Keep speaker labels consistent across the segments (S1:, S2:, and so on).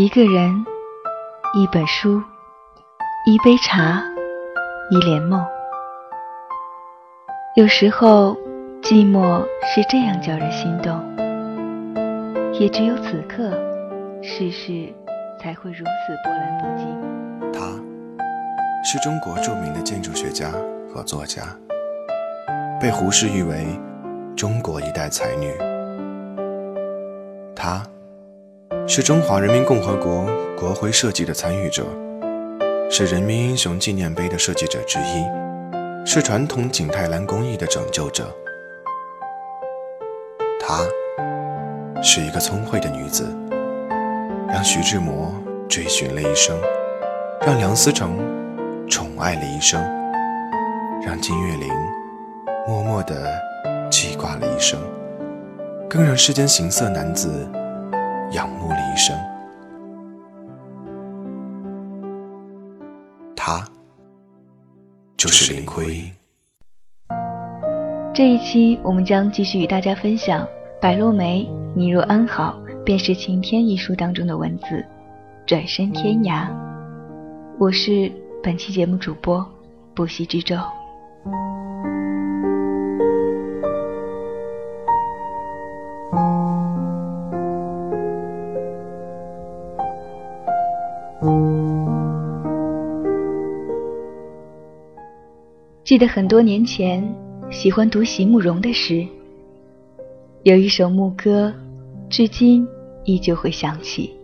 S1: 一个人，一本书，一杯茶，一帘梦。有时候，寂寞是这样叫人心动。也只有此刻，世事才会如此波澜不惊。
S2: 她，是中国著名的建筑学家和作家，被胡适誉为中国一代才女。她。是中华人民共和国国徽设计的参与者，是人民英雄纪念碑的设计者之一，是传统景泰蓝工艺的拯救者。她是一个聪慧的女子，让徐志摩追寻了一生，让梁思成宠爱了一生，让金岳霖默默地记挂了一生，更让世间行色男子。仰慕了一生，他就是林徽因。
S1: 这一期我们将继续与大家分享《白落梅，你若安好，便是晴天》一书当中的文字。转身天涯，我是本期节目主播不息之舟。记得很多年前，喜欢读席慕容的诗。有一首牧歌，至今依旧会响起。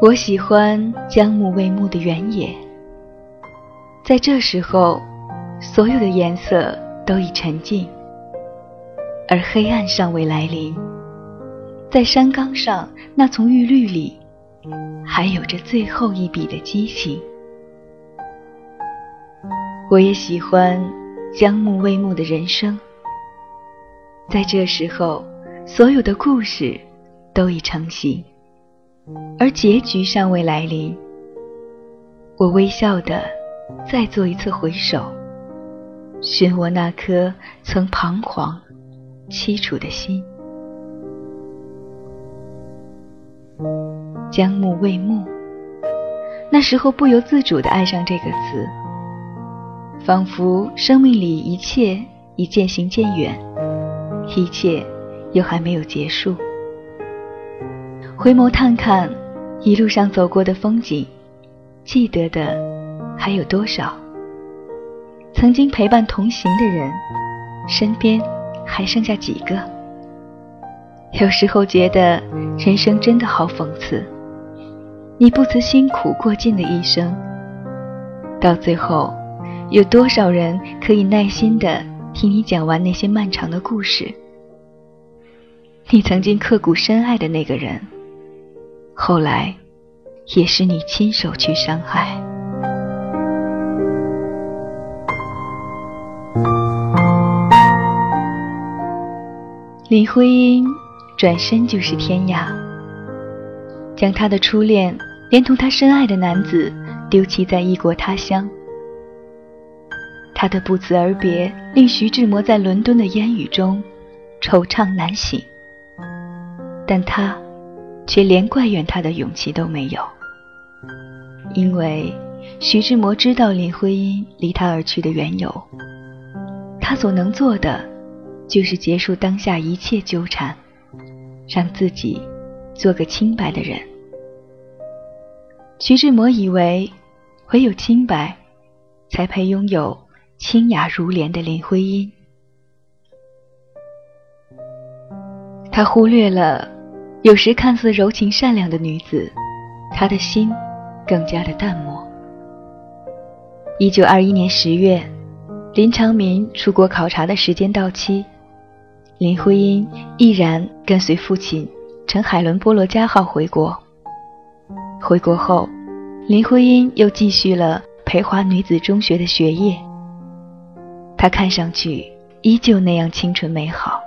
S1: 我喜欢将暮未暮的原野，在这时候，所有的颜色都已沉静，而黑暗尚未来临。在山岗上那丛玉绿里，还有着最后一笔的激情。我也喜欢将暮未暮的人生，在这时候，所有的故事都已成型，而结局尚未来临。我微笑的再做一次回首，寻我那颗曾彷徨、凄楚的心。将暮未暮，那时候不由自主的爱上这个词。仿佛生命里一切已渐行渐远，一切又还没有结束。回眸探看一路上走过的风景，记得的还有多少？曾经陪伴同行的人，身边还剩下几个？有时候觉得人生真的好讽刺，你不辞辛苦过尽的一生，到最后。有多少人可以耐心的听你讲完那些漫长的故事？你曾经刻骨深爱的那个人，后来也是你亲手去伤害。林徽因转身就是天涯，将她的初恋连同她深爱的男子丢弃在异国他乡。他的不辞而别，令徐志摩在伦敦的烟雨中惆怅难醒，但他却连怪怨他的勇气都没有，因为徐志摩知道林徽因离他而去的缘由，他所能做的就是结束当下一切纠缠，让自己做个清白的人。徐志摩以为，唯有清白，才配拥有。清雅如莲的林徽因，他忽略了，有时看似柔情善良的女子，她的心更加的淡漠。一九二一年十月，林长民出国考察的时间到期，林徽因毅然跟随父亲乘海伦波罗加号回国。回国后，林徽因又继续了培华女子中学的学业。她看上去依旧那样清纯美好，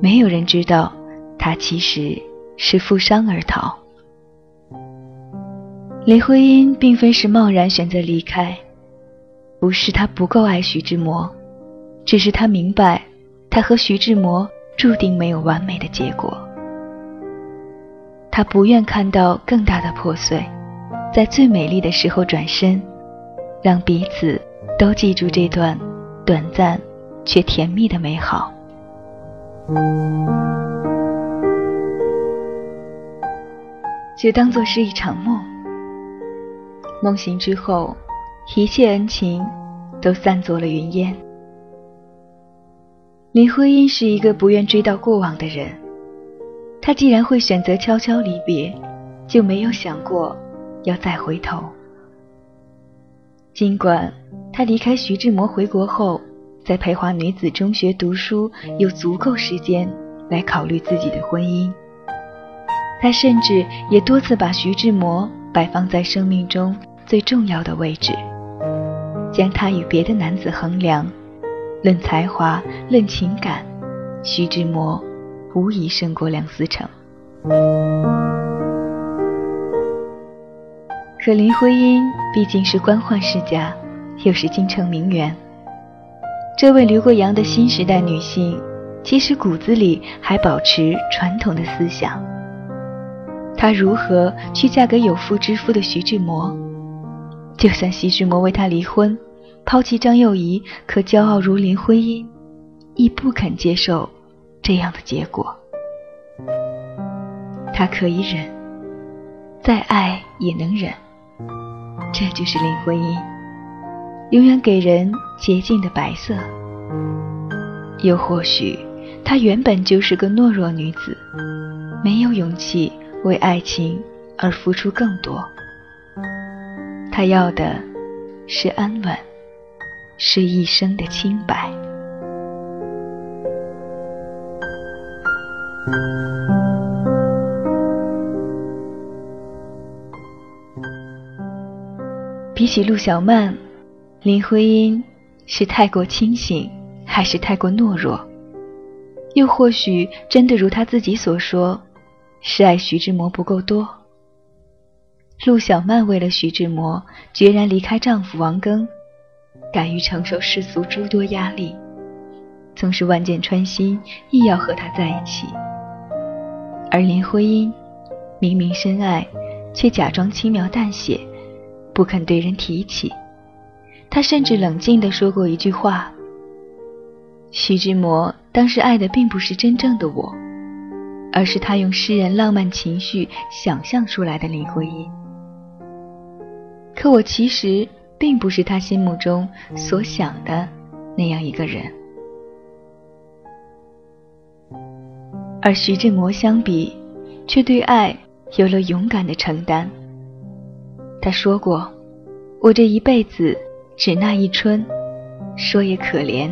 S1: 没有人知道她其实是负伤而逃。林徽因并非是贸然选择离开，不是她不够爱徐志摩，只是她明白，她和徐志摩注定没有完美的结果。他不愿看到更大的破碎，在最美丽的时候转身，让彼此都记住这段短暂却甜蜜的美好。就当做是一场梦，梦醒之后，一切恩情都散作了云烟。林徽因是一个不愿追悼过往的人，她既然会选择悄悄离别，就没有想过要再回头。尽管她离开徐志摩回国后，在培华女子中学读书，有足够时间来考虑自己的婚姻。他甚至也多次把徐志摩摆放在生命中最重要的位置，将他与别的男子衡量，论才华，论情感，徐志摩无疑胜过梁思成。可林徽因毕竟是官宦世家，又是京城名媛，这位留过洋的新时代女性，其实骨子里还保持传统的思想。她如何去嫁给有妇之夫的徐志摩？就算徐志摩为她离婚，抛弃张幼仪，可骄傲如林徽因，亦不肯接受这样的结果。她可以忍，再爱也能忍，这就是林徽因，永远给人洁净的白色。又或许，她原本就是个懦弱女子，没有勇气。为爱情而付出更多，她要的是安稳，是一生的清白。起陆小曼，林徽因是太过清醒，还是太过懦弱？又或许真的如她自己所说？是爱徐志摩不够多。陆小曼为了徐志摩，决然离开丈夫王庚，敢于承受世俗诸多压力，纵使万箭穿心，亦要和他在一起。而林徽因明明深爱，却假装轻描淡写，不肯对人提起。他甚至冷静地说过一句话：“徐志摩当时爱的并不是真正的我。”而是他用诗人浪漫情绪想象出来的林徽因。可我其实并不是他心目中所想的那样一个人。而徐志摩相比，却对爱有了勇敢的承担。他说过：“我这一辈子只那一春，说也可怜，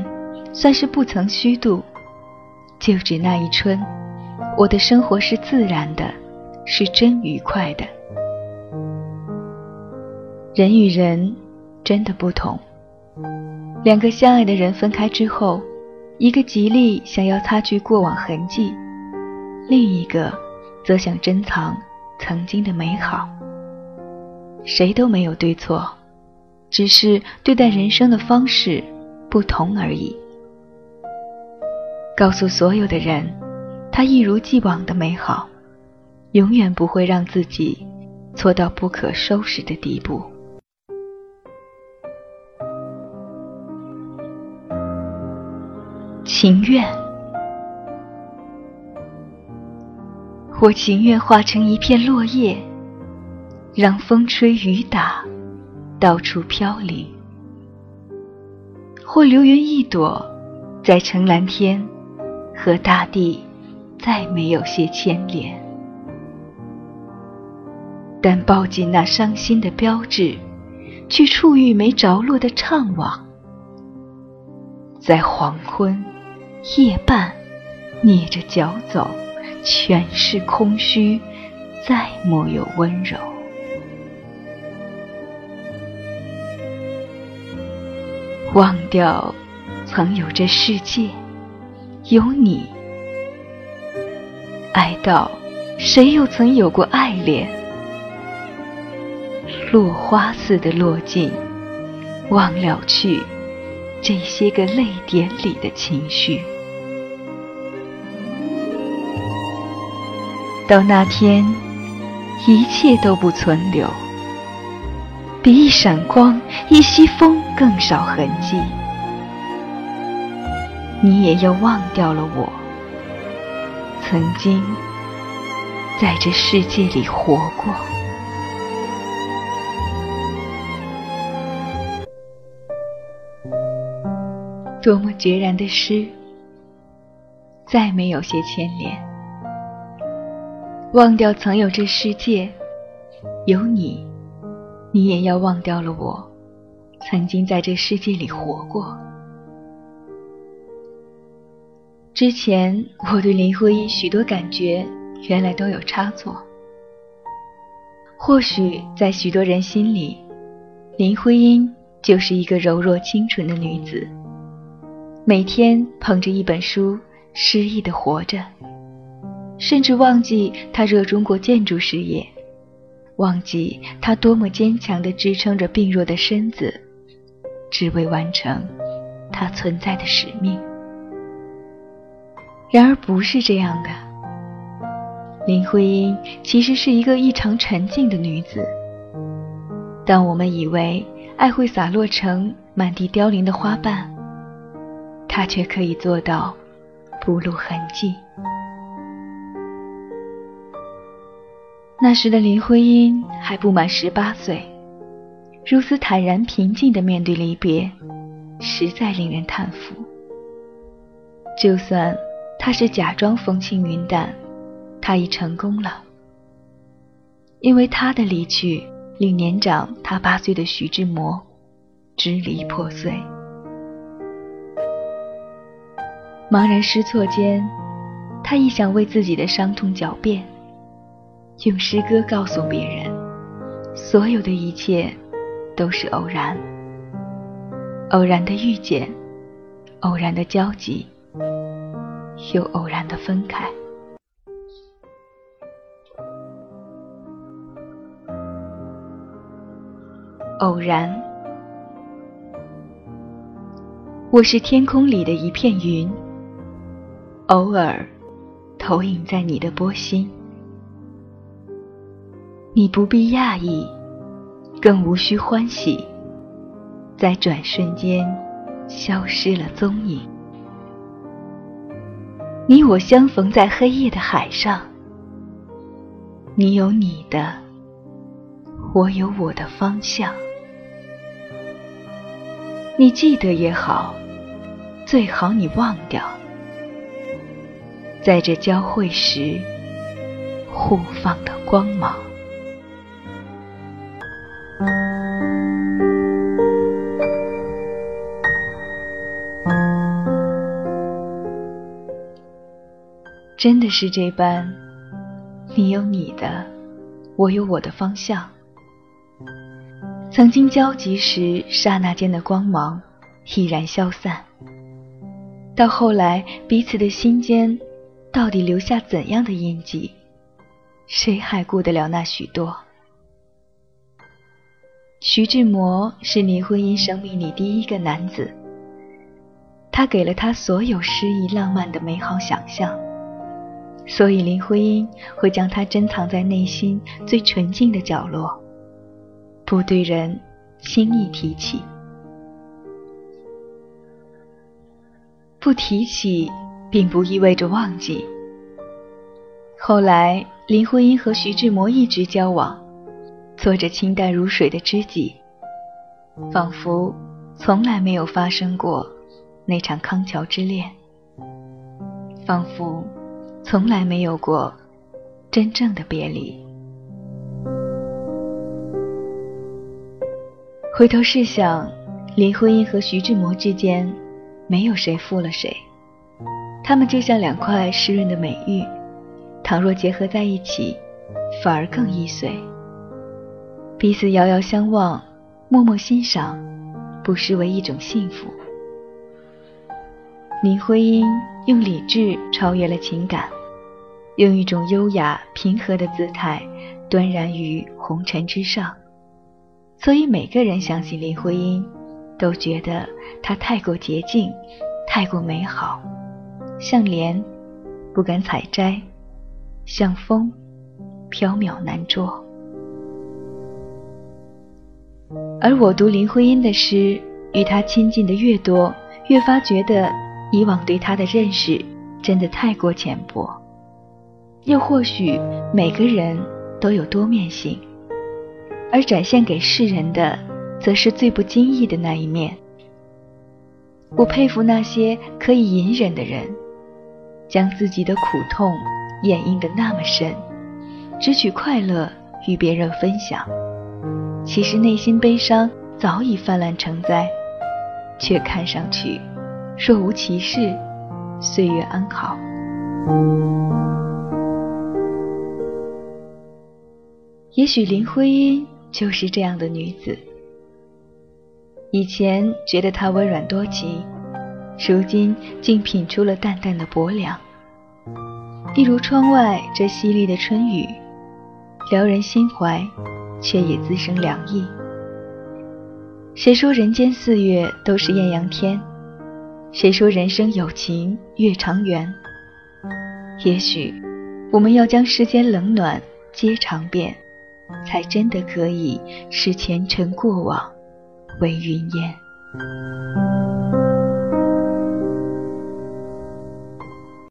S1: 算是不曾虚度，就只那一春。”我的生活是自然的，是真愉快的。人与人真的不同，两个相爱的人分开之后，一个极力想要擦去过往痕迹，另一个则想珍藏曾经的美好。谁都没有对错，只是对待人生的方式不同而已。告诉所有的人。他一如既往的美好，永远不会让自己错到不可收拾的地步。情愿，我情愿化成一片落叶，让风吹雨打，到处飘零；或流云一朵，在城蓝天和大地。再没有些牵连，但抱紧那伤心的标志，去触遇没着落的怅惘，在黄昏夜半，蹑着脚走，全是空虚，再莫有温柔。忘掉曾有这世界，有你。爱到，谁又曾有过爱恋？落花似的落尽，忘了去这些个泪点里的情绪。到那天一切都不存留，比一闪光、一息风更少痕迹。你也要忘掉了我，曾经在这世界里活过。多么决然的诗，再没有些牵连。忘掉曾有这世界，有你，你也要忘掉了我，曾经在这世界里活过。之前我对林徽因许多感觉，原来都有差错。或许在许多人心里，林徽因就是一个柔弱清纯的女子。每天捧着一本书，诗意的活着，甚至忘记她热衷过建筑事业，忘记他多么坚强的支撑着病弱的身子，只为完成他存在的使命。然而不是这样的，林徽因其实是一个异常沉静的女子。当我们以为爱会洒落成满地凋零的花瓣。她却可以做到不露痕迹。那时的林徽因还不满十八岁，如此坦然平静的面对离别，实在令人叹服。就算他是假装风轻云淡，他已成功了，因为他的离去令年长他八岁的徐志摩支离破碎。茫然失措间，他亦想为自己的伤痛狡辩，用诗歌告诉别人：所有的一切都是偶然，偶然的遇见，偶然的交集，又偶然的分开。偶然，我是天空里的一片云。偶尔，投影在你的波心，你不必讶异，更无需欢喜，在转瞬间消失了踪影。你我相逢在黑夜的海上，你有你的，我有我的方向。你记得也好，最好你忘掉。在这交汇时，互放的光芒，真的是这般。你有你的，我有我的方向。曾经交集时，刹那间的光芒已然消散。到后来，彼此的心间。到底留下怎样的印记？谁还顾得了那许多？徐志摩是林徽因生命里第一个男子，他给了她所有诗意浪漫的美好想象，所以林徽因会将它珍藏在内心最纯净的角落，不对人轻易提起，不提起。并不意味着忘记。后来，林徽因和徐志摩一直交往，做着清淡如水的知己，仿佛从来没有发生过那场康桥之恋，仿佛从来没有过真正的别离。回头试想，林徽因和徐志摩之间，没有谁负了谁。他们就像两块湿润的美玉，倘若结合在一起，反而更易碎。彼此遥遥相望，默默欣赏，不失为一种幸福。林徽因用理智超越了情感，用一种优雅平和的姿态端然于红尘之上，所以每个人相信林徽因，都觉得她太过洁净，太过美好。像莲，不敢采摘；像风，缥缈难捉。而我读林徽因的诗，与她亲近的越多，越发觉得以往对她的认识真的太过浅薄。又或许每个人都有多面性，而展现给世人的，则是最不经意的那一面。我佩服那些可以隐忍的人，将自己的苦痛掩映得那么深，只取快乐与别人分享。其实内心悲伤早已泛滥成灾，却看上去若无其事，岁月安好。也许林徽因就是这样的女子。以前觉得她温软多情，如今竟品出了淡淡的薄凉。一如窗外这淅沥的春雨，撩人心怀。却也滋生凉意。谁说人间四月都是艳阳天？谁说人生有情月长圆？也许，我们要将世间冷暖皆尝遍，才真的可以使前尘过往为云烟。